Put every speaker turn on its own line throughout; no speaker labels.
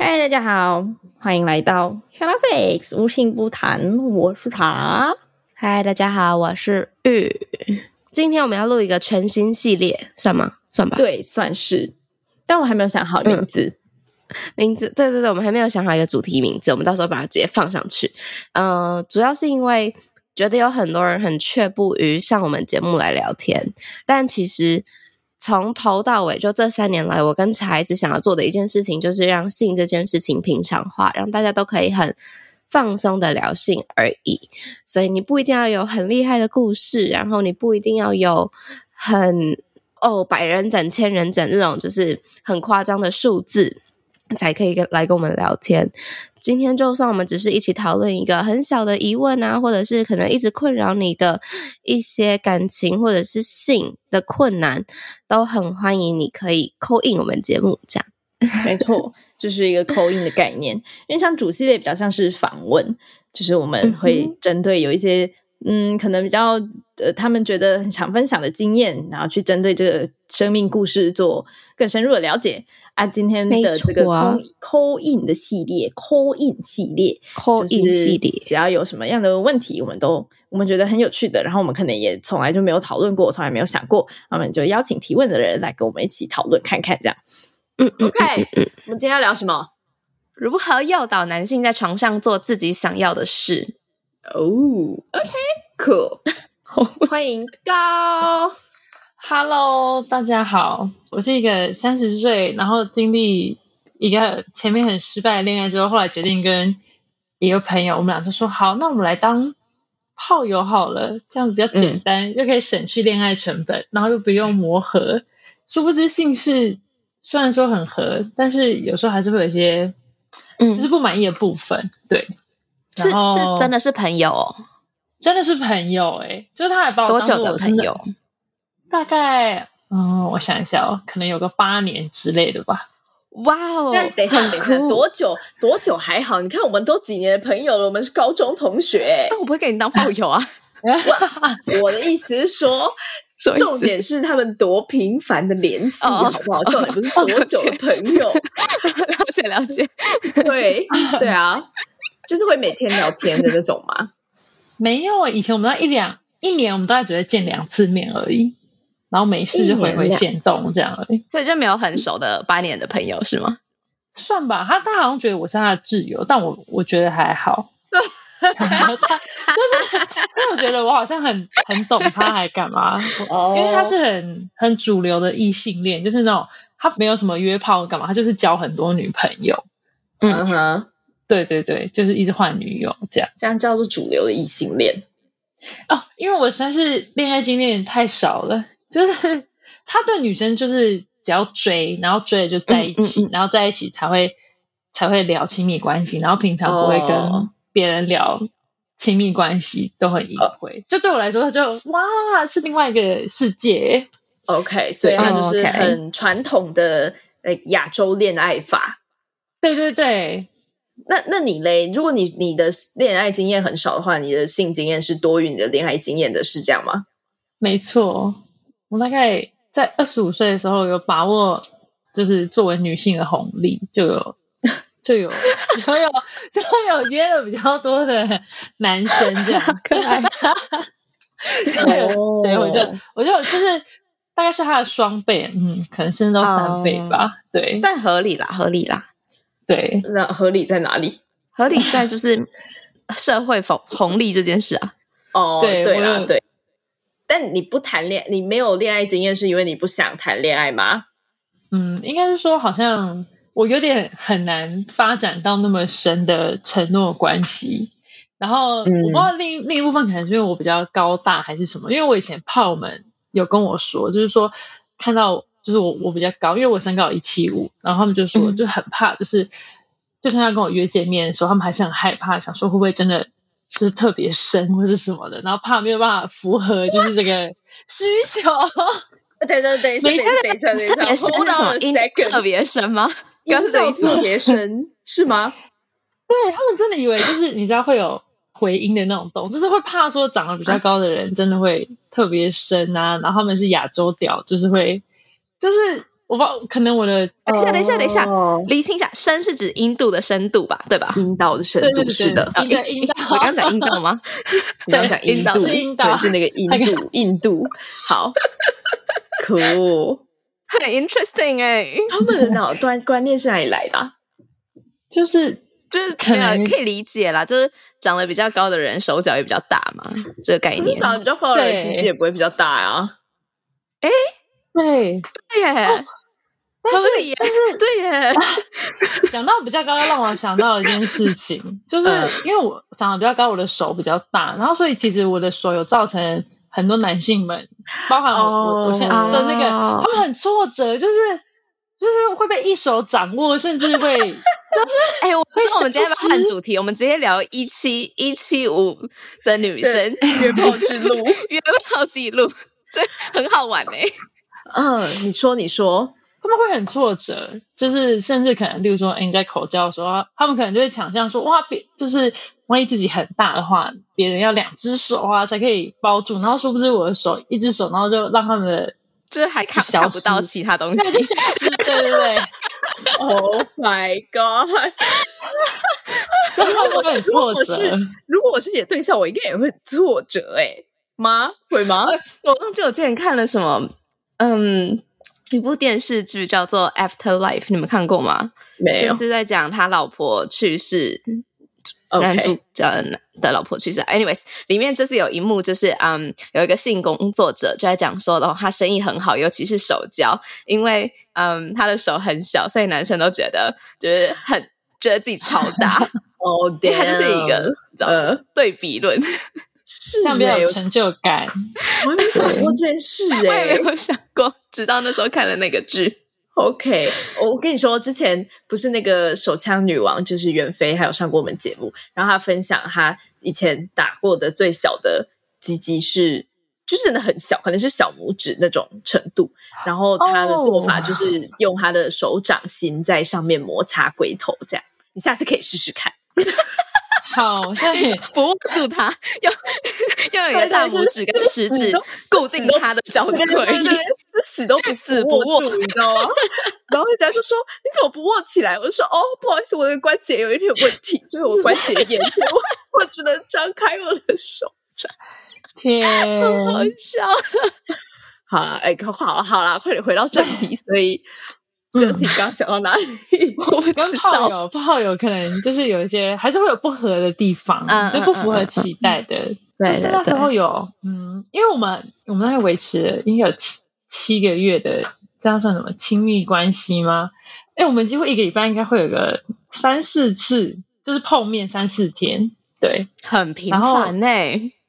嗨，大家好，欢迎来到 Out Sex 无性不谈，我是茶。嗨，大家好，我是玉。今天我们要录一个全新系列，算吗？算吧。
对，算是。但我还没有想好名字。
嗯、名字，对对对，我们还没有想好一个主题名字，我们到时候把它直接放上去。嗯、呃，主要是因为。觉得有很多人很却步于上我们节目来聊天，但其实从头到尾，就这三年来，我跟茶一直想要做的一件事情，就是让性这件事情平常化，让大家都可以很放松的聊性而已。所以你不一定要有很厉害的故事，然后你不一定要有很哦百人斩、千人斩这种就是很夸张的数字。才可以跟来跟我们聊天。今天就算我们只是一起讨论一个很小的疑问啊，或者是可能一直困扰你的一些感情或者是性的困难，都很欢迎你可以 call in 我们节目这样。
没错，就是一个 call in 的概念。因为像主系列比较像是访问，就是我们会针对有一些。嗯，可能比较呃，他们觉得很想分享的经验，然后去针对这个生命故事做更深入的了解啊。今天的这个 call in 的系列，call in 系列
，call in 系列，
只要有什么样的问题，我们都我们觉得很有趣的，然后我们可能也从来就没有讨论过，从来没有想过，我们就邀请提问的人来跟我们一起讨论看看，这样。嗯，OK，我们今天要聊什么？
如何诱导男性在床上做自己想要的事？
哦、oh,，OK，cool，欢迎高
，Hello，大家好，我是一个三十岁，然后经历一个前面很失败的恋爱之后，后来决定跟一个朋友，我们俩就说好，那我们来当炮友好了，这样子比较简单，嗯、又可以省去恋爱成本，然后又不用磨合。殊不知性事虽然说很合，但是有时候还是会有一些嗯，就是不满意的部分，嗯、对。
是是真的是朋友，哦，
真的是朋友哎，欸，就是他还把我
多久的朋友？
大概嗯，我想一下哦，可能有个八年之类的吧。
哇哦！
等一下，等一下，多久？多久还好？你看，我们都几年的朋友了，我们是高中同学。
但我不会给你当炮友啊。
我我的意思是说，重点是他们多频繁的联系，好不好？重点不是多久的朋友。
了解了解，
对对啊。就是会每天聊天的那种吗？
没有啊，以前我们那一两一年，我们大概只会见两次面而已，然后没事就回回现状这样而已，
所以就没有很熟的八年的朋友是吗？
算吧，他他好像觉得我是他的挚友，但我我觉得还好。他就是因为我觉得我好像很很懂他，还干嘛？因为他是很很主流的异性恋，就是那种他没有什么约炮干嘛，他就是交很多女朋友。
嗯哼。
对对对，就是一直换女友这样，
这样叫做主流的异性恋
哦。因为我实在是恋爱经验太少了，就是他对女生就是只要追，然后追了就在一起，嗯嗯嗯、然后在一起才会才会聊亲密关系，然后平常不会跟别人聊亲密关系，都很隐晦。哦、就对我来说，他就哇是另外一个世界。
OK，所以他就是很传统的呃亚洲恋爱法。
对对对。
那那你嘞？如果你你的恋爱经验很少的话，你的性经验是多于你的恋爱经验的，是这样吗？
没错，我大概在二十五岁的时候有把握，就是作为女性的红利，就有就有就有 就有约了比较多的男生这样，可爱。对，对，我就我就就是大概是他的双倍，嗯，可能甚至到三倍吧。嗯、对，
但合理啦，合理啦。
对，
那合理在哪里？
合理在就是 社会红红利这件事啊。
哦，对对啦，对。但你不谈恋，你没有恋爱经验，是因为你不想谈恋爱吗？
嗯，应该是说，好像我有点很难发展到那么深的承诺关系。然后、嗯、我不知道另另一部分可能是因为我比较高大还是什么，因为我以前炮们有跟我说，就是说看到。就是我我比较高，因为我身高一七五，然后他们就说就很怕，就是就算要跟我约见面的时候，他们还是很害怕，想说会不会真的就是特别深或是什么的，然后怕没有办法符合就是这个需求。
对对对，等一下等一下等一下，
特别深是什么？音特别深吗？刚是？
特别深 是吗？
对，他们真的以为就是你知道会有回音的那种洞，就是会怕说长得比较高的人真的会特别深啊。然后他们是亚洲屌，就是会就是我不知道，可能我的
等一下等一下等一下，厘清一下，深是指阴度的深度吧？对吧？
阴道的深度是的。
阴阴道，
我刚讲阴道吗？
你刚讲 阴度，
是阴道，
是那个 印度印度。好，cool，
很 interesting 哎。
他们的脑端观念是哪里来的？
就是。
就是可能可以理解啦，就是长得比较高的人手脚也比较大嘛，这个概念。
长得比较高的人鸡鸡也不会比较大啊。
哎，
对
对耶，合理耶，对耶。
讲到比较高，让我想到一件事情，就 是因为我长得比较高，我的手比较大，然后所以其实我的手有造成很多男性们，包含我我现在的那个，他们很挫折，就是。就是会被一手掌握，甚至会 就是
哎，我觉得我们今天要换主题，我们直接聊一七一七五的女生
约炮之路，
约炮记录，这很好玩哎。
嗯，你说你说，
他们会很挫折，就是甚至可能，例如说，哎，你在口交的时候，他们可能就会想象说，哇，别就是万一自己很大的话，别人要两只手啊才可以包住，然后殊不知我的手一只手，然后就让他们的。
就是还看看不到其他东西，
对对对
，Oh my god！
然后我很挫折。
如果我是你的对象，我应该也会挫折哎、欸，吗？会吗？
我忘记我之前看了什么，嗯，一部电视剧叫做《Afterlife》，你们看过吗？
没有，
就是在讲他老婆去世。男主角的老婆去世。Anyways，里面就是有一幕，就是嗯，有一个性工作者就在讲说的话，他生意很好，尤其是手交，因为嗯，他的手很小，所以男生都觉得就是很觉得自己超大。
哦，对，
他就是一个呃对比论，
是
这样比较有成就感。
我还没想过这件事哎，我
也没有想过，直到那时候看了那个剧。
OK，我跟你说，之前不是那个手枪女王，就是袁飞，还有上过我们节目，然后他分享他以前打过的最小的鸡鸡是，就是真的很小，可能是小拇指那种程度。然后他的做法就是用他的手掌心在上面摩擦龟头，这样。你下次可以试试看。
好，我现在
不握住他，要要有一个大拇指跟食指固定他的小腿，
这死都不 死不握住，你知道吗？然后人家就说：“你怎么不握起来？”我就说：“哦，不好意思，我的关节有一点问题，所以我关节炎，我我只能张开我的手掌。”
天，
好笑。
好了，哎，好了好了，快点回到正题。所以。就你刚讲到哪里？
我跟
炮友，炮友可能就是有一些，还是会有不合的地方，嗯、就不符合期待的。就是那时候有，嗯，因为我们我们那个维持了应该有七七个月的，这样算什么亲密关系吗？哎，我们几乎一个礼拜应该会有个三四次，就是碰面三四天，对，
很频繁呢。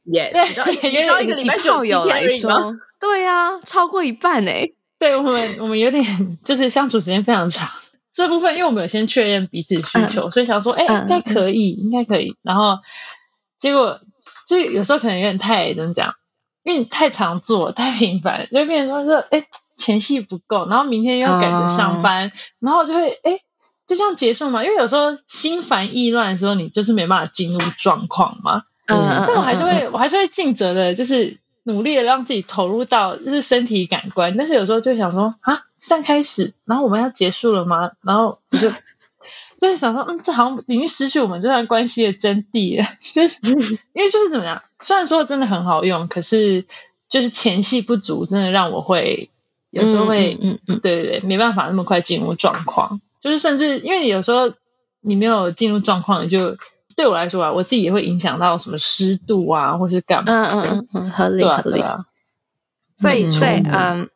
Yes，
对，一个礼拜
炮友来说，对呀、啊，超过一半呢。
对我们，我们有点就是相处时间非常长。这部分，因为我们有先确认彼此需求，嗯、所以想说，哎，应该可以，应该可以。然后结果就有时候可能有点太怎么讲，因为你太常做，太频繁，就变成说，是，哎，前戏不够，然后明天又要赶着上班，嗯、然后就会，哎，就这样结束嘛。因为有时候心烦意乱的时候，你就是没办法进入状况嘛。嗯，但我还是会，我还是会尽责的，就是。努力的让自己投入到就是身体感官，但是有时候就想说啊，现在开始，然后我们要结束了吗？然后我就 就是想说，嗯，这好像已经失去我们这段关系的真谛了。就是因为就是怎么样，虽然说真的很好用，可是就是前戏不足，真的让我会有时候会，嗯嗯，嗯对对对，没办法那么快进入状况。就是甚至因为有时候你没有进入状况，你就。对我来说啊，我自己也会影响到什么湿度啊，或是干嘛？
嗯嗯嗯嗯，合理合理。所以在嗯，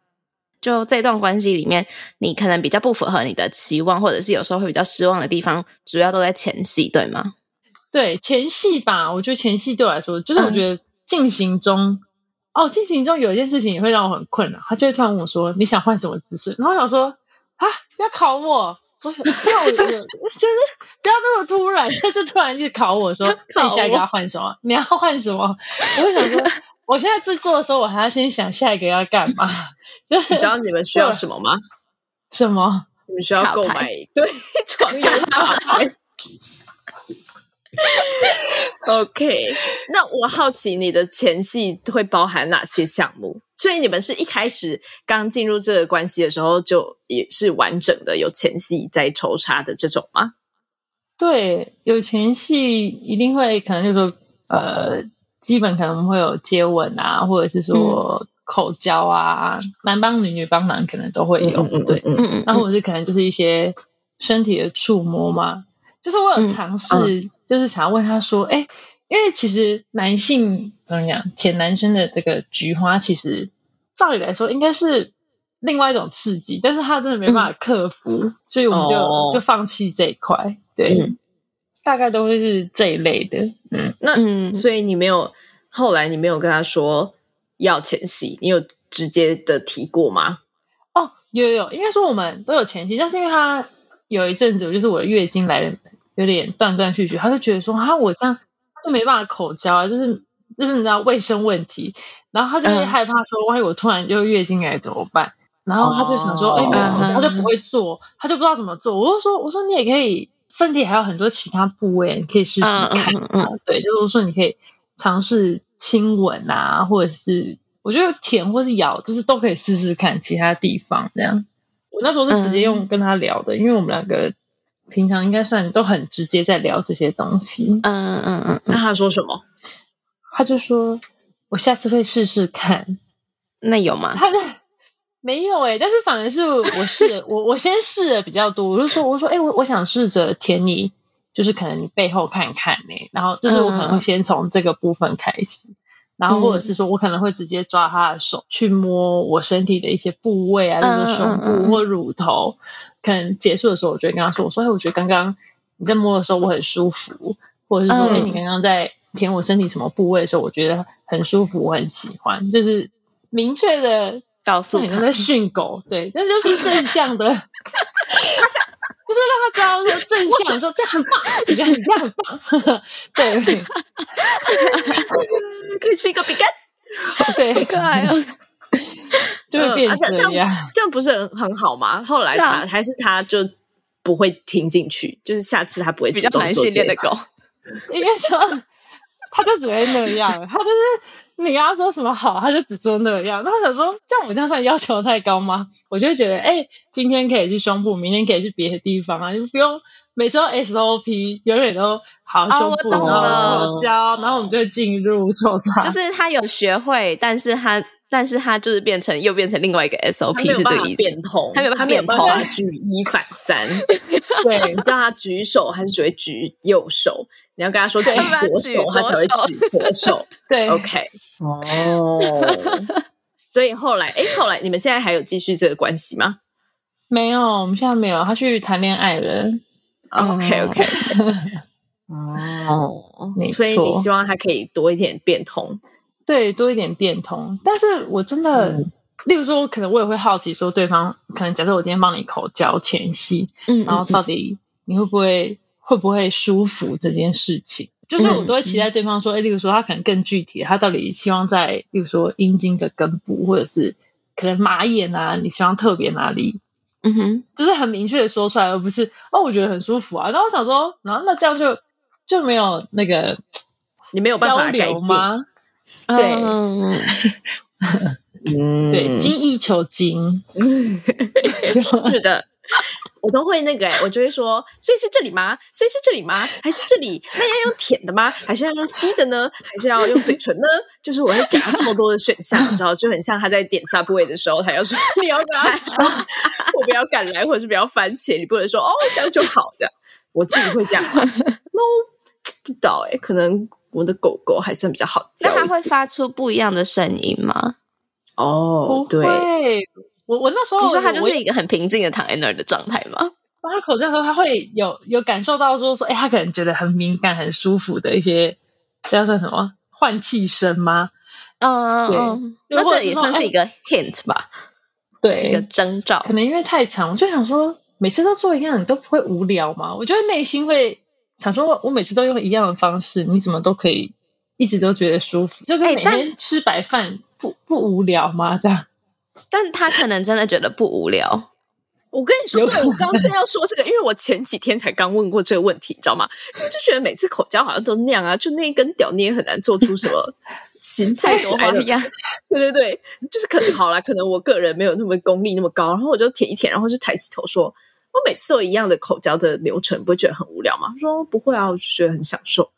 就这段关系里面，你可能比较不符合你的期望，或者是有时候会比较失望的地方，主要都在前戏，对吗？
对前戏吧，我觉得前戏对我来说，就是我觉得进行中哦，进行中有一件事情也会让我很困扰，他就会突然问我说：“你想换什么姿势？”然后我想说：“啊，不要考我，我想要我 就是不要那么突然，但是突然就考我说，那你下一个要换什么？你要换什么？”我会想说，我现在制作的时候，我还要先想下一个要干嘛。就是
你知道你们需要什么吗？
什么？
你们需要购买对床游卡牌。OK，那我好奇你的前戏会包含哪些项目？所以你们是一开始刚进入这个关系的时候就也是完整的有前戏在抽查的这种吗？
对，有前戏一定会可能就是说呃，基本可能会有接吻啊，或者是说口交啊，嗯、男帮女女帮男可能都会有，嗯嗯对，嗯嗯，那或者是可能就是一些身体的触摸嘛，就是我有尝试。就是想要问他说：“哎，因为其实男性怎么讲，舔男生的这个菊花，其实照理来说应该是另外一种刺激，但是他真的没办法克服，嗯、所以我们就、哦、就放弃这一块。对，嗯、大概都会是这一类的。嗯，
那嗯，所以你没有后来你没有跟他说要前戏，你有直接的提过吗？
哦，有有有，应该说我们都有前戏，但是因为他有一阵子，就是我的月经来了。”有点断断续续，他就觉得说啊，我这样就没办法口交啊，就是就是你知道卫生问题，然后他就会害怕说，万一我突然就月经来怎么办？然后他就想说，哎、哦欸，他就不会做，他就不知道怎么做。我就说，我说你也可以，身体还有很多其他部位，你可以试试看。嗯，嗯，嗯对，就是说你可以尝试亲吻啊，或者是我觉得舔或是咬，就是都可以试试看其他地方这样。我那时候是直接用跟他聊的，嗯、因为我们两个。平常应该算都很直接在聊这些东西，
嗯嗯嗯。那他说什么？
他就说我下次会试试看。
那有吗？
他没有哎、欸，但是反而是我试，我我先试的比较多。我就说我说哎、欸，我我想试着舔你，就是可能你背后看看呢、欸，然后就是我可能会先从这个部分开始。嗯然后或者是说，我可能会直接抓他的手去摸我身体的一些部位啊，比如说胸部或乳头。可能结束的时候，我就会跟他说：“我说，哎，我觉得刚刚你在摸的时候我很舒服，或者是说，哎，你刚刚在舔我身体什么部位的时候，我觉得很舒服，我很喜欢。”就是明确的
告诉你，
在训狗，对，这就是正向的，就是让他知道说正向，说这样很棒，你这样这样很棒，对。
可以吃一个饼干，
对，可爱哦，就会变这样，这样，
这样不是很很好吗？后来他还是他就不会听进去，就是下次他不会
比较难训练的狗，
应该说他就只会那样，他就是你跟他说什么好，他就只做那样。那我想说，这样我这样算要求太高吗？我就会觉得，哎，今天可以去胸部，明天可以去别的地方啊，就不用。每次都 SOP，永远都好胸部，哦、然后交，然后我们就会进入抽插。
就是他有学会，但是他，但是他就是变成又变成另外一个 SOP，是这个意思。
变通，
他没有办法变通，
举一反三。对，你叫他举手，还是只会举右手？你要跟他说举左手，他才会举左手。
对
，OK，哦。所以后来，哎，后来你们现在还有继续这个关系吗？
没有，我们现在没有。他去谈恋爱了。
OK OK，哦，所以你希望他可以多一点变通，
对，多一点变通。但是我真的，嗯、例如说，我可能我也会好奇，说对方可能假设我今天帮你口交前戏，嗯，然后到底你会不会会不会舒服这件事情，就是我都会期待对方说，哎、嗯，例如说他可能更具体，他到底希望在，例如说阴茎的根部，或者是可能马眼啊，你希望特别哪里？嗯哼，就是很明确的说出来，而不是哦，我觉得很舒服啊。那我想说，然后那这样就就没有那个
你没有办法改吗？
对，嗯，对，精益求精，
是的。我都会那个哎，我就会说，所以是这里吗？所以是这里吗？还是这里？那要用舔的吗？还是要用吸的呢？还是要用嘴唇呢？就是我会给他这么多的选项，你知道，就很像他在点 Subway 的时候，他要说你要跟他说，我不要赶来，或者是不要番茄，你不能说哦，这样就好，这样我自己会这样。No，不知道哎，可能我的狗狗还算比较好教。
那它会发出不一样的声音吗？
哦，对。
我我那时候
你说他就是一个很平静的躺在那儿的状态吗？
当他口罩的时候，他会有有感受到说说，哎，他可能觉得很敏感、很舒服的一些，这叫做什么换气声吗？
嗯对，那这也算是一个 hint 吧，
对，
一个征兆。
可能因为太长，我就想说，每次都做一样，你都不会无聊吗？我觉得内心会想说，我每次都用一样的方式，你怎么都可以一直都觉得舒服？就跟每天吃白饭不不无聊吗？这样？
但他可能真的觉得不无聊。
我跟你说，对，我刚刚正要说这个，因为我前几天才刚问过这个问题，你知道吗？因为就觉得每次口交好像都那样啊，就那一根屌你也很难做出什么形态多花样。对对对，就是可能好啦，可能我个人没有那么功力那么高，然后我就舔一舔，然后就抬起头说：“我每次都一样的口交的流程，不会觉得很无聊吗？”他说：“不会啊，我就觉得很享受。”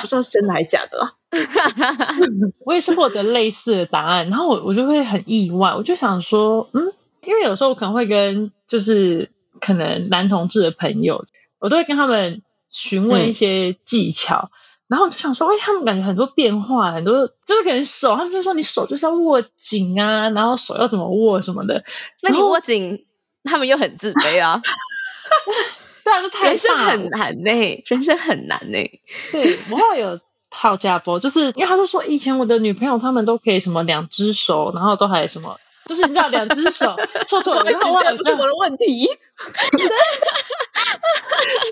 不知道是真的还是假的啦。
我也是获得类似的答案，然后我我就会很意外，我就想说，嗯。因为有时候我可能会跟就是可能男同志的朋友，我都会跟他们询问一些技巧，嗯、然后我就想说，哎，他们感觉很多变化，很多就是可能手，他们就说你手就是要握紧啊，然后手要怎么握什么的。
那你握紧，他们又很自卑啊。
对啊，这太
人生很难呢、欸，人生很难呢、欸。
对，我后来有套家波，就是因为他就说以前我的女朋友他们都可以什么两只手，然后都还什么。就是你知道，两只手错错，然 后
这不是我的问题，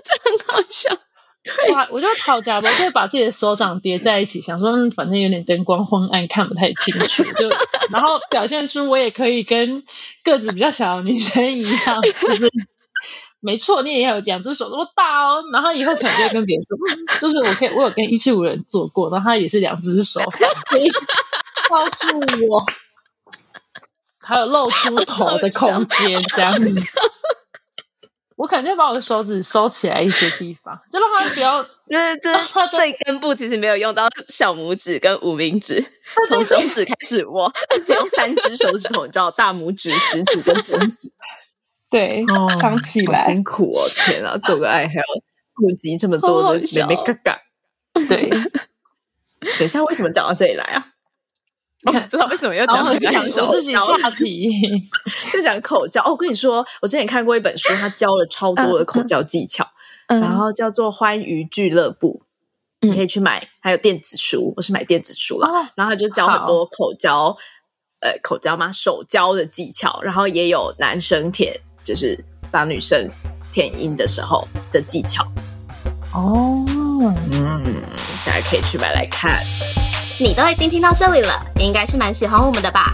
这很好笑。
对，我就讨价吧，就把自己的手掌叠在一起，想说，嗯，反正有点灯光昏暗，看不太清楚，就然后表现出我也可以跟个子比较小的女生一样，就是没错，你也要有两只手那么大哦。然后以后可能就跟别人说，就是我可以，我有跟一七五人做过，然后他也是两只手可以包住我。还有露出头的空间，这样子，我肯定把我的手指收起来一些地方，就让他不要，
就是就是最根部其实没有用到小拇指跟无名指，从中指开始握，
只用三只手指头，你知道，大拇指、食指跟中指，
对，刚起来，
好辛苦哦！天啊，做个爱还要顾及这么多的妹妹嘎嘎，
对，
等一下，为什么讲到这里来啊？
我 不知道为什么要讲很感受
自己话题，
就讲口交。哦，我跟你说，我之前看过一本书，他教了超多的口交技巧，嗯、然后叫做《欢愉俱乐部》，嗯、你可以去买。还有电子书，我是买电子书了。哦、然后他就教很多口交，呃，口交吗？手交的技巧，然后也有男生舔，就是帮女生填音的时候的技巧。
哦，
嗯，大家可以去买来看。
你都已经听到这里了，应该是蛮喜欢我们的吧？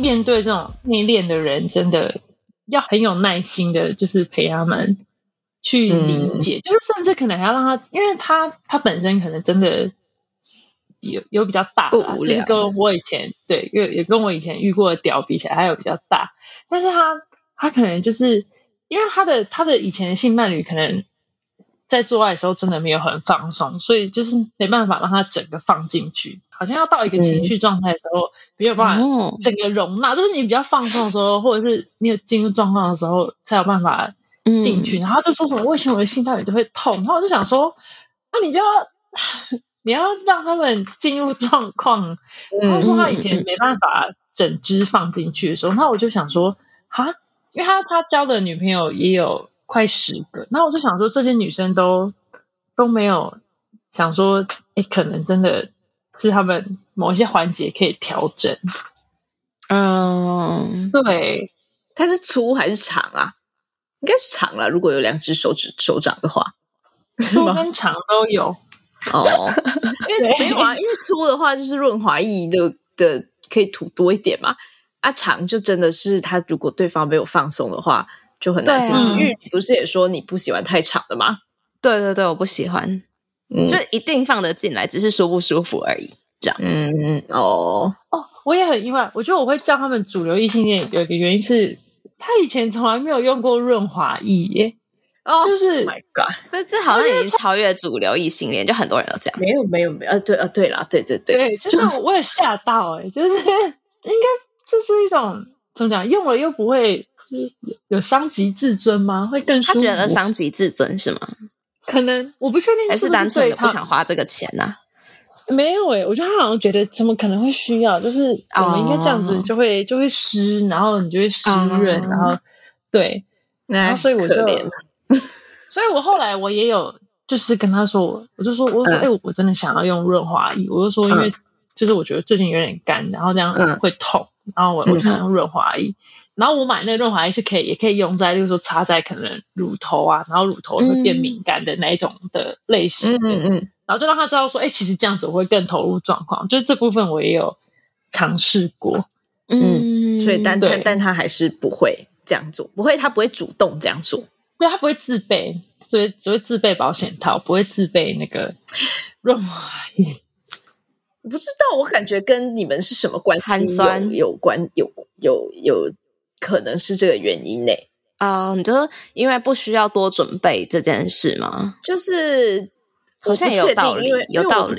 面对这种内敛的人，真的要很有耐心的，就是陪他们去理解，嗯、就是甚至可能还要让他，因为他他本身可能真的有有比较大，就是跟我以前对，也也跟我以前遇过的屌比起来，还有比较大，但是他他可能就是因为他的他的以前的性伴侣可能在做爱的时候真的没有很放松，所以就是没办法让他整个放进去。好像要到一个情绪状态的时候，嗯、没有办法整个容纳，哦、就是你比较放松的时候，或者是你有进入状况的时候，才有办法进去。嗯、然后就说什么，为什么我的性伴侣都会痛？然后我就想说，那你就要你要让他们进入状况。然后说他以前没办法整只放进去的时候，那、嗯、我就想说，哈，因为他他交的女朋友也有快十个，那我就想说，这些女生都都没有想说，哎，可能真的。是他们某一些环节可以调整，
嗯，
对，它是粗还是长啊？应该是长了。如果有两只手指手掌的话，
粗跟长都有
哦。因为没有啊，因为粗的话就是润滑液的的可以涂多一点嘛。啊，长就真的是他如果对方没有放松的话，就很难进去。因为你不是也说你不喜欢太长的吗？
对对对，我不喜欢。嗯，就一定放得进来，只是舒不舒服而已。这样，
嗯嗯哦
哦，我也很意外。我觉得我会叫他们主流异性恋，有一个原因是，他以前从来没有用过润滑液耶。哦，就是
，My God，
这这好像已经超越主流异性恋，就很多人都这样。
没有没有没有，呃对呃对啦，对对对，
对，就是我也吓到哎，就是 应该这是一种怎么讲？用了又不会有伤及自尊吗？会更？
他觉得伤及自尊是吗？
可能我不确定是不是，
还是单纯的不想花这个钱呐、啊？
没有诶、欸，我觉得他好像觉得怎么可能会需要？就是我们应该这样子就会、oh. 就会湿，然后你就会湿润，oh. 然后对，然后所以我就，所以我后来我也有就是跟他说，我就说我说哎、uh. 欸，我真的想要用润滑液，我就说因为就是我觉得最近有点干，然后这样会痛，uh. 然后我我想用润滑液，然后我买那个润滑液是可以也可以用在，例如说擦在可能乳头啊，然后乳头会变敏感的那一种的类型，嗯嗯嗯。然后就让他知道说，哎、欸，其实这样子我会更投入状况，就是这部分我也有尝试过，
嗯，所以但但但他还是不会这样做，不会，他不会主动这样做，
对，他不会自备，所以只会自备保险套，不会自备那个润滑液。
我不知道，我感觉跟你们是什么关系有有关，有有有可能是这个原因呢？
啊、uh,，你就是因为不需要多准备这件事吗？
就是。好像也有道理，因为有道理。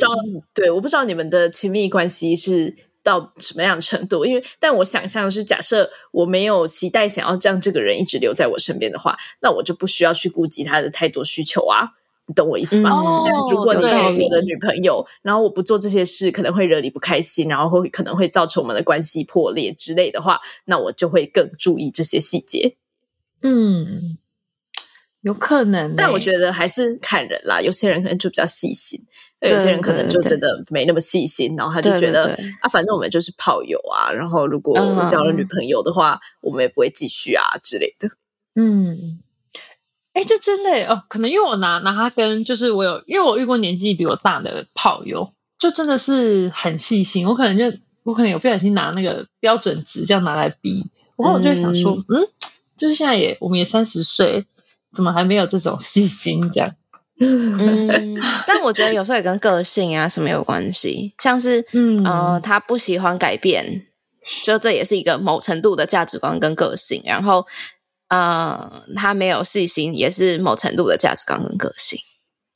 对，我不知道你们的亲密关系是到什么样的程度。因为，但我想象是，假设我没有期待想要让这个人一直留在我身边的话，那我就不需要去顾及他的太多需求啊。你懂我意思吗？嗯、如果你是我的女朋友，然后我不做这些事，可能会惹你不开心，然后会可能会造成我们的关系破裂之类的话，那我就会更注意这些细节。
嗯。有可能、欸，
但我觉得还是看人啦。有些人可能就比较细心，有些人可能就真的没那么细心，然后他就觉得啊，反正我们就是炮友啊。然后如果我交了女朋友的话，嗯、我们也不会继续啊之类的。
嗯，哎、欸，这真的哦，可能因为我拿拿他跟就是我有，因为我遇过年纪比我大的炮友，就真的是很细心。我可能就我可能有不小心拿那个标准值这样拿来比，然后我就会想说，嗯，嗯，就是现在也我们也三十岁。怎么还没有这种细心这样？
嗯，但我觉得有时候也跟个性啊什么有关系，像是嗯呃，他不喜欢改变，就这也是一个某程度的价值观跟个性。然后呃，他没有细心，也是某程度的价值观跟个性。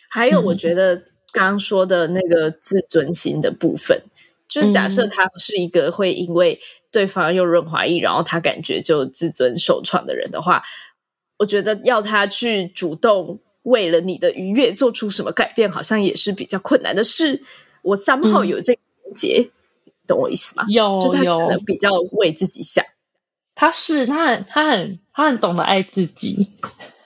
还有，我觉得刚刚说的那个自尊心的部分，嗯、就是假设他是一个会因为对方用润滑液，然后他感觉就自尊受创的人的话。我觉得要他去主动为了你的愉悦做出什么改变，好像也是比较困难的事。我三号有这个连结，嗯，懂我意思吗？
有，
就他可能比较为自己想。
他是他很他很他很懂得爱自己。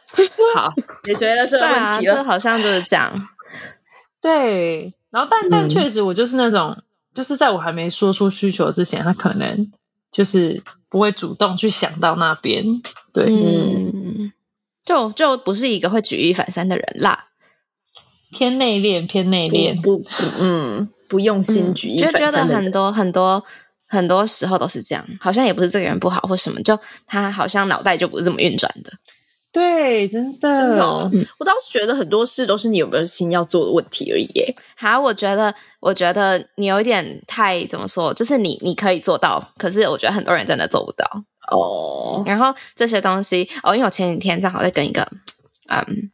好，解决了这个问题了，
啊，就好像就是这样。
对，然后但但确实，我就是那种，嗯，就是在我还没说出需求之前，他可能就是不会主动去想到那边。对，
嗯，就就不是一个会举一反三的人啦，
偏内敛，偏内敛，
不，不，嗯，不用心举一反三，
就觉得很多很多很多时候都是这样，好像也不是这个人不好或什么，就他好像脑袋就不是这么运转的。
对，真的，真的哦，
嗯，我倒是觉得很多事都是你有没有心要做的问题而已耶。
好，我觉得，我觉得你有一点太怎么说，就是你你可以做到，可是我觉得很多人真的做不到。哦，然后这些东西哦，因为我前几天正好在跟一个嗯，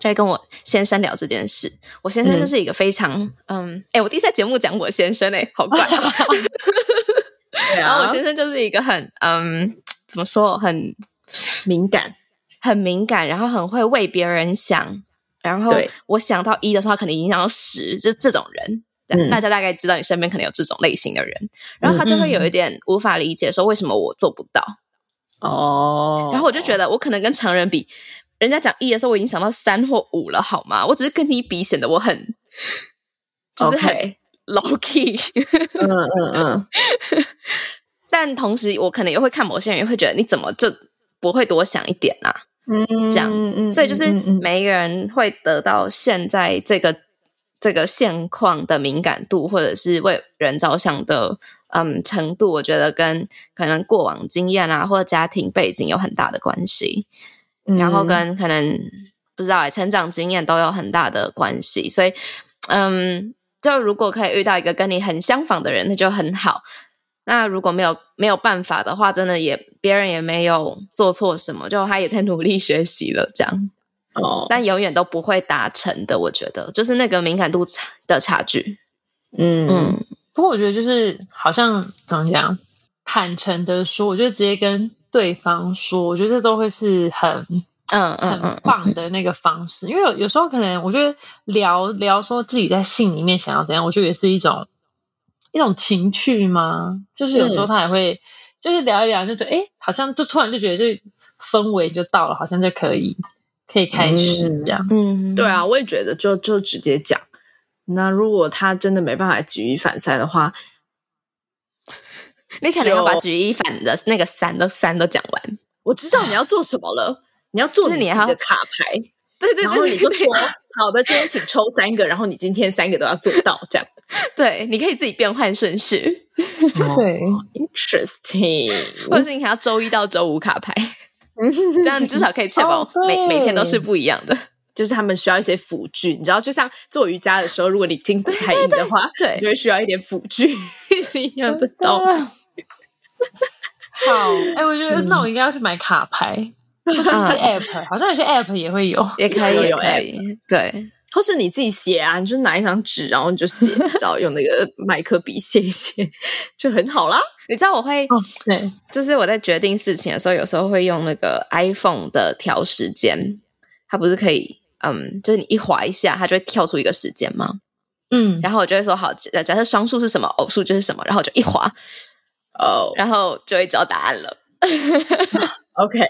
在跟我先生聊这件事。我先生就是一个非常嗯，哎、嗯，我第一次在节目讲我先生哎，好怪啊。然后我先生就是一个很嗯，怎么说，很
敏感，
很敏感，然后很会为别人想。然后我想到一的时候，他可能影响到十，就这种人。嗯、大家大概知道你身边可能有这种类型的人，然后他就会有一点无法理解，说为什么我做不到
哦。
然后我就觉得我可能跟常人比，人家讲一的时候我已经想到三或五了，好吗？我只是跟你比，显得我很就是很 low key。
嗯嗯嗯。
但同时，我可能也会看某些人，也会觉得你怎么就不会多想一点啊？嗯，这样，嗯嗯，所以就是每一个人会得到现在这个。这个现况的敏感度，或者是为人着想的嗯程度，我觉得跟可能过往经验啊，或者家庭背景有很大的关系。嗯、然后跟可能不知道哎，成长经验都有很大的关系。所以，嗯，就如果可以遇到一个跟你很相仿的人，那就很好。那如果没有没有办法的话，真的也别人也没有做错什么，就他也在努力学习了，这样。哦，但永远都不会达成的，我觉得就是那个敏感度差的差距。
嗯嗯，不过我觉得就是好像怎么讲，坦诚的说，我觉得直接跟对方说，我觉得这都会是很
嗯嗯
很棒的那个方式。因为有有时候可能我觉得聊聊说自己在信里面想要怎样，我觉得也是一种一种情趣吗？就是有时候他也会、嗯、就是聊一聊，就觉得哎，好像就突然就觉得这氛围就到了，好像就可以可以开始这样。
嗯，对啊，我也觉得就就直接讲。那如果他真的没办法举一反三的话，
你可能要把举一反的那个三都三都讲完。
我知道你要做什么了，你要做你的卡牌，
对对对，
然后你就说好的，今天请抽三个，然后你今天三个都要做到，这样。
对，你可以自己变换顺序。
对
，interesting。
或者是你想要周一到周五卡牌，这样你至少可以确保每、oh, 每天都是不一样的。
就是他们需要一些辅具，你知道，就像做瑜伽的时候，如果你筋骨太硬的话，
对，对，对，对，
就会需要一点辅具，是一样的道理。
好，哎、欸，我觉得那我应该要去买卡牌，或是 app，好像有些 app 也会有，
也可以有 app，对，
或是你自己写啊，你就拿一张纸，然后你就写，然后用那个麦克笔写一写，就很好啦。
你知道我会，
哦、对，
就是我在决定事情的时候，有时候会用那个 iPhone 的调时间，它不是可以。嗯，就是你一划一下，它就会跳出一个时间吗？
嗯，
然后我就会说好，假假设双数是什么，偶数就是什么，然后就一划，哦，然后就会知道答案了。
OK，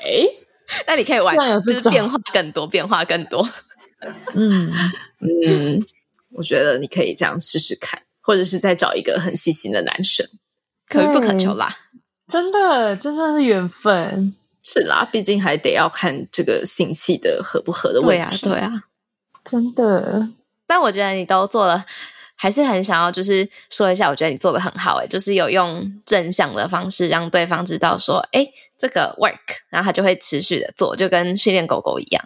那你可以玩，就是变化更多，变化更多。
嗯
嗯，我觉得你可以这样试试看，或者是再找一个很细心的男生，
可遇不可求啦。
真的，真的是缘分。
是啦，毕竟还得要看这个信息的合不合的问题。
对啊，对啊，
真的。
但我觉得你都做了，还是很想要，就是说一下，我觉得你做的很好，诶，就是有用正向的方式让对方知道说，诶，这个 work，然后他就会持续的做，就跟训练狗狗一样。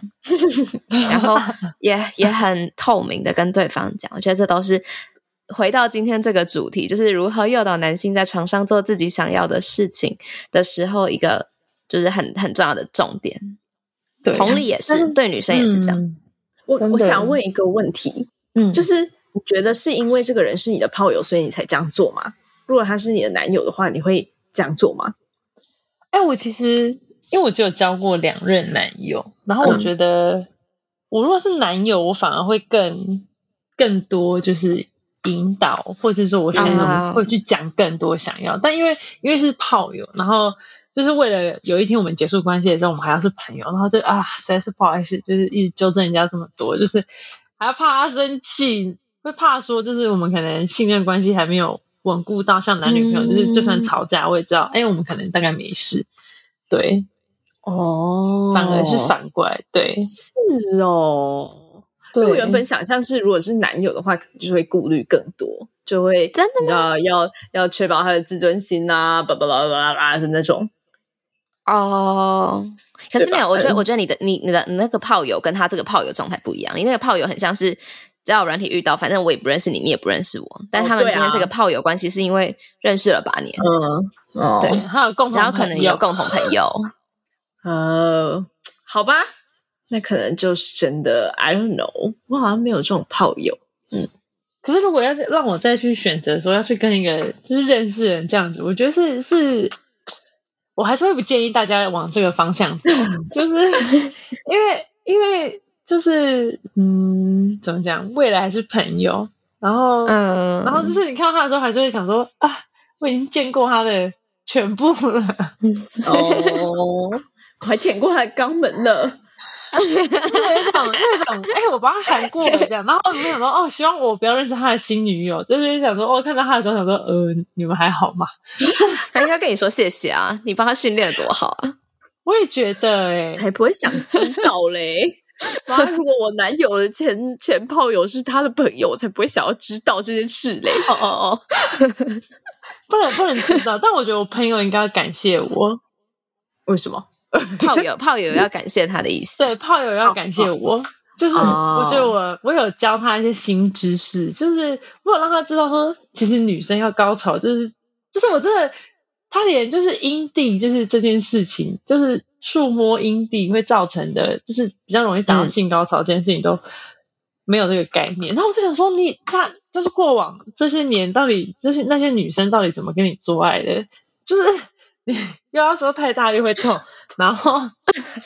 然后也也很透明的跟对方讲，我觉得这都是回到今天这个主题，就是如何诱导男性在床上做自己想要的事情的时候一个。就是很很重要的重点，
对，
同理也是，是对女生也是这样。
嗯、我我想问一个问题，嗯，就是你觉得是因为这个人是你的炮友，所以你才这样做吗？如果他是你的男友的话，你会这样做吗？
哎、欸，我其实因为我只有交过两任男友，然后我觉得、嗯、我如果是男友，我反而会更更多就是引导，或者是说我想要会去讲更多想要，啊、但因为因为是炮友，然后。就是为了有一天我们结束关系的时候，我们还要是朋友，然后就啊，实在是不好意思，就是一直纠正人家这么多，就是还要怕他生气，会怕说就是我们可能信任关系还没有稳固到像男女朋友，嗯、就是就算吵架，我也知道，哎，我们可能大概没事，对，
哦，
反而是反过来，对，
是哦，对，我原本想象是如果是男友的话，可能就会顾虑更多，就会
真的
你知道要要确保他的自尊心啊，巴拉巴拉巴拉的那种。
哦，可是没有，我觉得，我觉得你的、你、你的、你那个炮友跟他这个炮友状态不一样。你那个炮友很像是，只要软体遇到，反正我也不认识你，你也不认识我。但他们今天这个炮友关系是因为认识了八年，
嗯，哦，
对，
还有共同，
然后可能有共同朋友。
呃，好吧，那可能就是真的，I don't know，我好像没有这种炮友。嗯，
可是如果要是让我再去选择说要去跟一个就是认识人这样子，我觉得是是。我还是会不建议大家往这个方向走，就是因为因为就是嗯，怎么讲，未来还是朋友，然后嗯，然后就是你看到他的时候，还是会想说啊，我已经见过他的全部了，
哦，我还舔过他的肛门了。那
种那种，哎、欸，我帮他喊过了这样，然后我就想说，哦，希望我不要认识他的新女友，就是想说，哦，看到他的时候想说，呃，你们还好吗？
他应该跟你说谢谢啊，你帮他训练的多好啊！
我也觉得、欸，哎，
才不会想知道嘞。妈，如果我男友的前前炮友是他的朋友，我才不会想要知道这件事嘞。
哦哦哦，
不能不能知道，但我觉得我朋友应该要感谢我，
为什么？
炮友，炮友要感谢他的意思。
对，炮友要感谢我，就是我觉得我我有教他一些新知识，就是我有让他知道说，其实女生要高潮，就是就是我真的，他连就是阴蒂，就是这件事情，就是触摸阴蒂会造成的，就是比较容易达到性高潮这件事情都没有这个概念。然后我就想说，你看，就是过往这些年到底这些那些女生到底怎么跟你做爱的？就是 你又要说太大又会痛，然后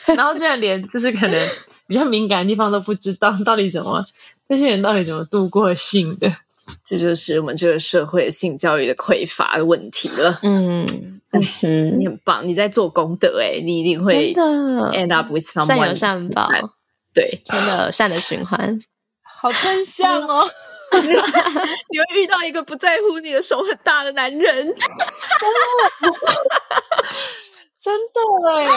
然后竟然连就是可能比较敏感的地方都不知道到底怎么，这些人到底怎么度过性的？
这就是我们这个社会性教育的匮乏的问题了。
嗯
嗯，你很棒，你在做功德哎，你一定会 end up with someone
善有善报，
对，
真的善的循环，
好真相哦。
你会遇到一个不在乎你的手很大的男人，
真的哎！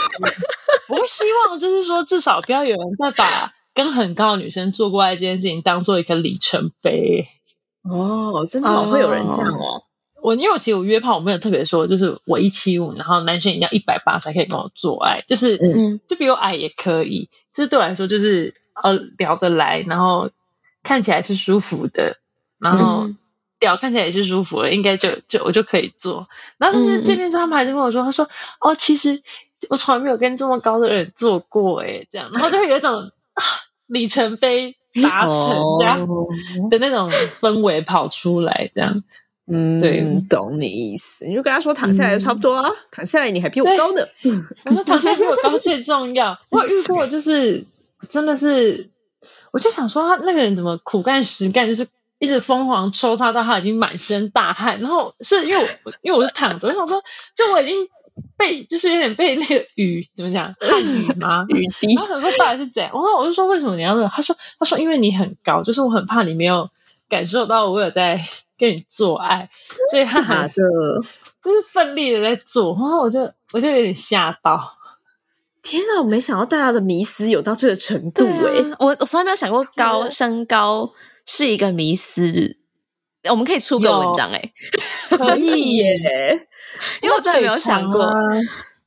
我会希望就是说，至少不要有人再把跟很高的女生做过爱这件事情当做一个里程碑。
哦，真的会有人这样哦。
我因为我其实我约炮我没有特别说，就是我一七五，然后男生一定要一百八才可以跟我做爱，就是嗯，就比我矮也可以。就是对我来说就是呃聊得来，然后。看起来是舒服的，然后屌看起来也是舒服的，应该就就我就可以做。然后但是见面之后，他们还是跟我说：“他说哦，其实我从来没有跟这么高的人做过，诶这样。”然后就会有一种里程碑达成这样的那种氛围跑出来，这样。
嗯，对，懂你意思。你就跟他说躺下来就差不多啊，躺下来你还比我高呢。
我 说躺下来比我高最重要。我遇过就是真的是。我就想说，他那个人怎么苦干实干，就是一直疯狂抽他，到他已经满身大汗。然后是因为我，因为我是躺着，我想说，就我已经被，就是有点被那个雨怎么讲，汗雨吗？雨滴。然后想说到底是怎样？然后我就说，为什么你要那个？他说，他说因为你很高，就是我很怕你没有感受到我有在跟你做爱，所以他还是就是奋力的在做。然后我就我就有点吓到。
天哪！我没想到大家的迷思有到这个程度诶、
啊、我我从来没有想过高身高是一个迷思，我们可以出个文章诶
可以耶！
因为我真的没有想过，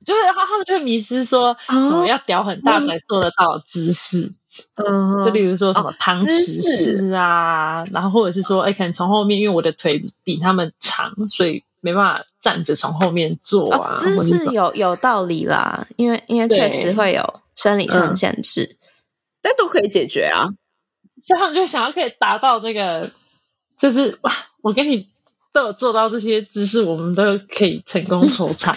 就是他他们就会迷失说什么要屌很大才做得到的姿势，嗯，就例如说什么汤匙式啊，然后或者是说，哎，可能从后面，因为我的腿比他们长，所以。没办法站着从后面做啊，
姿势有有道理啦，因为因为确实会有生理上限制，嗯、
但都可以解决啊。
所以他们就想要可以达到这个，就是哇，我跟你都有做到这些姿势，我们都可以成功抽查。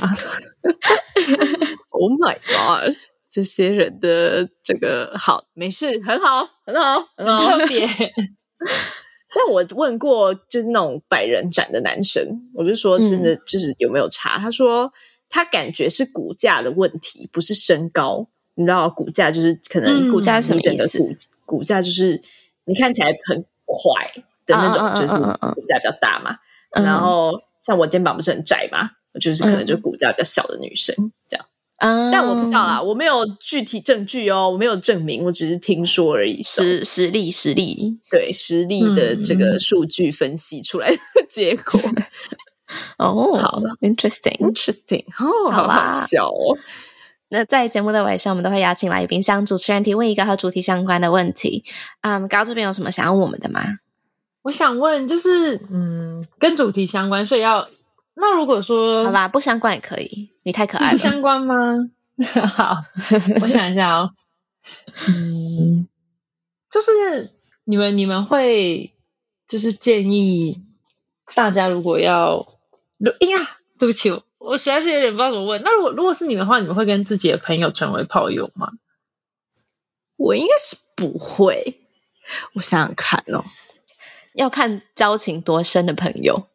Oh my god！这些人的这个好，没事，很好，很好，很好，
特别。
但我问过，就是那种百人斩的男生，我就说真的，就是有没有差？嗯、他说他感觉是骨架的问题，不是身高。你知道骨架就是可能骨架什么意思？骨骨架就是你看起来很快的那种，就是骨架比较大嘛。嗯、然后像我肩膀不是很窄嘛，我就是可能就骨架比较小的女生这样。但我不知道啦，我没有具体证据哦，我没有证明，我只是听说而已。
实实力实力，
对实力的这个数据分析出来的结果。
哦，好
，interesting，interesting，哦，好好笑哦。
那在节目的尾声，我们都会邀请来宾向主持人提问一个和主题相关的问题。嗯，高这边有什么想要问我们的吗？
我想问，就是嗯，跟主题相关，所以要。那如果说
好啦，不相关也可以。你太可爱了。不
相关吗？好，我想一下哦。嗯，就是你们你们会就是建议大家如果要，哎呀，对不起，我实在是有点不知道怎么问。那如果如果是你们的话，你们会跟自己的朋友成为炮友吗？
我应该是不会。我想想看哦，
要看交情多深的朋友。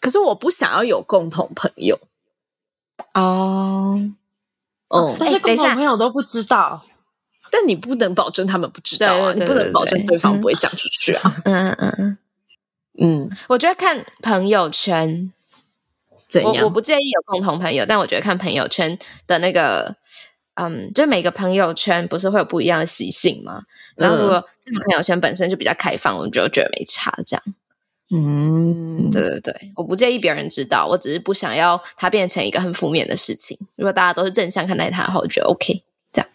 可是我不想要有共同朋友
哦，
哦，但是共同朋友都不知道，
但你不能保证他们不知道啊，你不能保证对方不会讲出去啊。
嗯嗯嗯嗯嗯，我觉得看朋友圈
怎样，
我不介意有共同朋友，但我觉得看朋友圈的那个，嗯，就每个朋友圈不是会有不一样的习性吗？然后如果这个朋友圈本身就比较开放，我就觉得没差这样。嗯，对对对，我不介意别人知道，我只是不想要它变成一个很负面的事情。如果大家都是正向看待它的话，我觉得 OK。这样，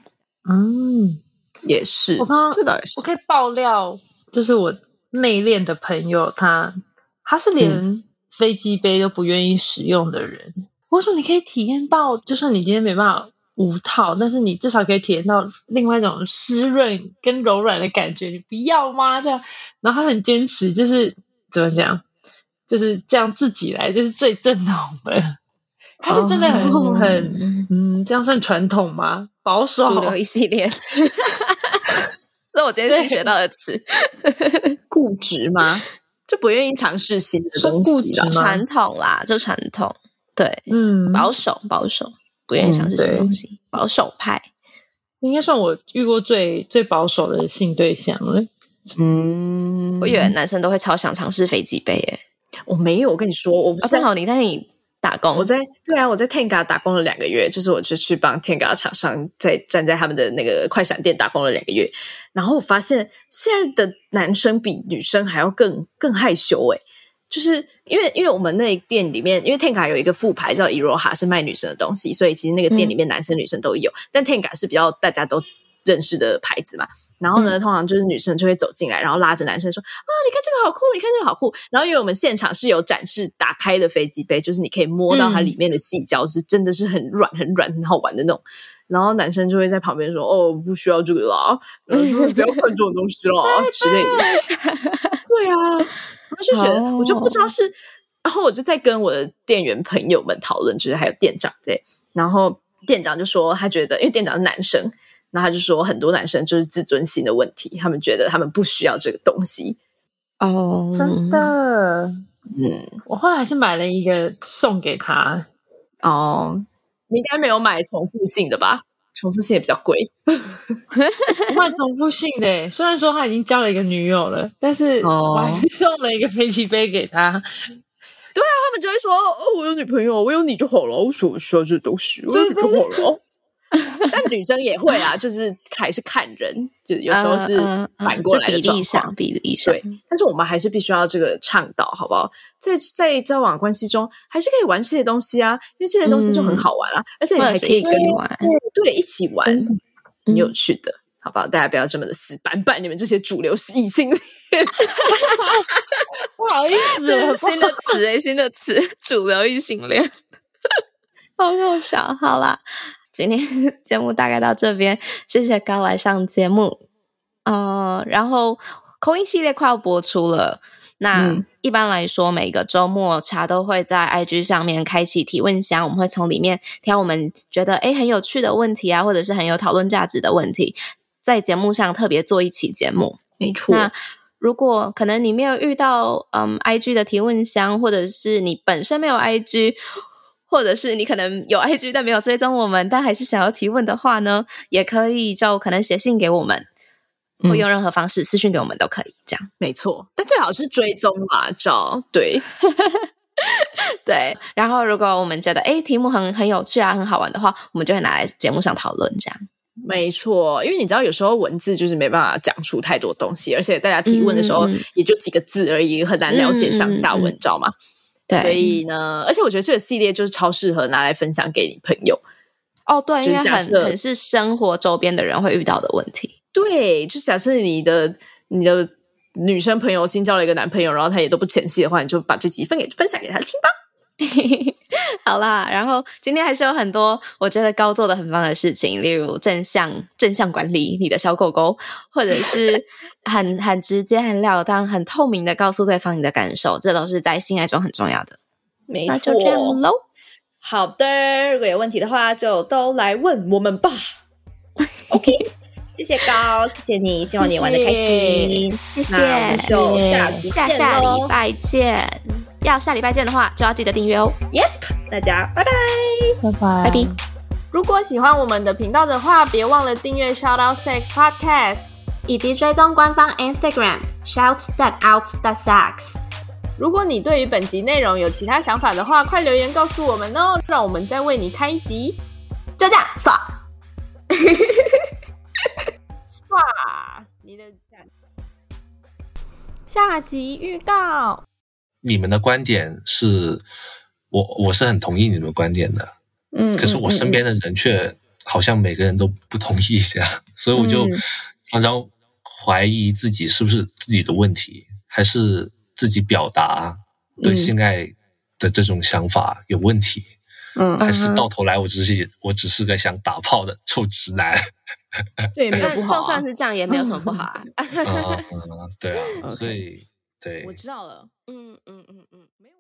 嗯，也是。
我刚刚这倒也是，我可以爆料，就是我内敛的朋友，他他是连飞机杯都不愿意使用的人。嗯、我说你可以体验到，就是你今天没办法无套，但是你至少可以体验到另外一种湿润跟柔软的感觉，你不要吗？这样，然后他很坚持，就是。怎么讲？就是这样自己来，就是最正统的。他是真的很、
哦、
很嗯，这样算传统吗？保守
主流一系列，那我今天新学到的词，
固执吗？就不愿意尝试新的东西了，
传统啦，就传统，对，
嗯，
保守保守，不愿意尝试新东西，嗯、保守派，
应该算我遇过最最保守的性对象了。
嗯，我以为男生都会超想尝试飞机杯耶，
我没有，我跟你说，我不是、
哦、正好你在那里打工，
我在对啊，我在 Tenga 打工了两个月，就是我就去帮 Tenga 厂商在站在他们的那个快闪店打工了两个月，然后我发现现在的男生比女生还要更更害羞诶，就是因为因为我们那店里面，因为 Tenga 有一个副牌叫 Iroha 是卖女生的东西，所以其实那个店里面男生女生都有，嗯、但 Tenga 是比较大家都认识的牌子嘛，然后呢，嗯、通常就是女生就会走进来，然后拉着男生说：“啊，你看这个好酷，你看这个好酷。”然后因为我们现场是有展示打开的飞机杯，就是你可以摸到它里面的细胶，嗯、是真的是很软、很软、很好玩的那种。然后男生就会在旁边说：“哦，不需要这个啦，然后就不要看这种东西啦之类的。”对啊，然后就觉得我就不知道是，然后我就在跟我的店员朋友们讨论，就是还有店长对，然后店长就说他觉得，因为店长是男生。然后他就说，很多男生就是自尊心的问题，他们觉得他们不需要这个东西。
哦，真的，
嗯，
我后来还是买了一个送给他。
哦，你应该没有买重复性的吧？重复性也比较贵。
买重复性的，虽然说他已经交了一个女友了，但是我还是送了一个飞机杯给他。
对啊，他们就会说：“哦，我有女朋友，我有你就好了，为什么需要这东西？我有你就好了。” 但女生也会啊，就是还是看人，就有时候是反过来的比例上，
比例上。
对，但是我们还是必须要这个倡导，好不好？在在交往关系中，还是可以玩这些东西啊，因为这些东西就很好玩啊，而且你还可以跟玩，对，一起玩，很有趣的，好不好？大家不要这么的死板板，你们这些主流异性恋，
不好意思，
新的词哎，新的词，主流异性恋，好搞笑，好啦。今天 节目大概到这边，谢谢高来上节目。呃，然后口音系列快要播出了。那、嗯、一般来说，每个周末茶都会在 IG 上面开启提问箱，我们会从里面挑我们觉得诶很有趣的问题啊，或者是很有讨论价值的问题，在节目上特别做一期节目。
没错。
那如果可能你没有遇到嗯 IG 的提问箱，或者是你本身没有 IG。或者是你可能有 IG 但没有追踪我们，但还是想要提问的话呢，也可以就可能写信给我们，或用任何方式私讯给我们都可以。这样
没错，但最好是追踪嘛，照对
对。然后如果我们觉得诶题目很很有趣啊，很好玩的话，我们就会拿来节目上讨论。这样
没错，因为你知道有时候文字就是没办法讲出太多东西，而且大家提问的时候也就几个字而已，很难了解上下文，知道吗？对，所以呢，而且我觉得这个系列就是超适合拿来分享给你朋友。
哦，对，因为很很是生活周边的人会遇到的问题。
对，就假设你的你的女生朋友新交了一个男朋友，然后他也都不前戏的话，你就把这集分给分享给他听吧。
好啦，然后今天还是有很多我觉得高做的很棒的事情，例如正向正向管理你的小狗狗，或者是 很很直接、很了当、很透明的告诉对方你的感受，这都是在性爱中很重要的。
没错，
那就这样喽。
好的，如果有问题的话，就都来问我们吧。OK，谢谢高，谢谢你，希望你玩的开心。
谢谢，那我们就下集下下礼拜见。要下礼拜见的话，就要记得订阅哦。
Yep，大家拜拜，
拜拜，拜拜。
如果喜欢我们的频道的话，别忘了订阅 Shout Out Sex Podcast，
以及追踪官方 Instagram Shout That Out That Sex。
如果你对于本集内容有其他想法的话，快留言告诉我们哦，让我们再为你开一集。
就这样，爽。
哇，你的下集预告。
你们的观点是我，我是很同意你们观点的，嗯，可是我身边的人却好像每个人都不同意一样，嗯、所以我就常常怀疑自己是不是自己的问题，还是自己表达对性爱的这种想法有问题，嗯，还是到头来我只是我只是个想打炮的臭直男，
对，没有不好、啊，
就算是这样也没有什么不好啊，
嗯，对啊，所以。对，
我知道了。
嗯嗯嗯嗯，没。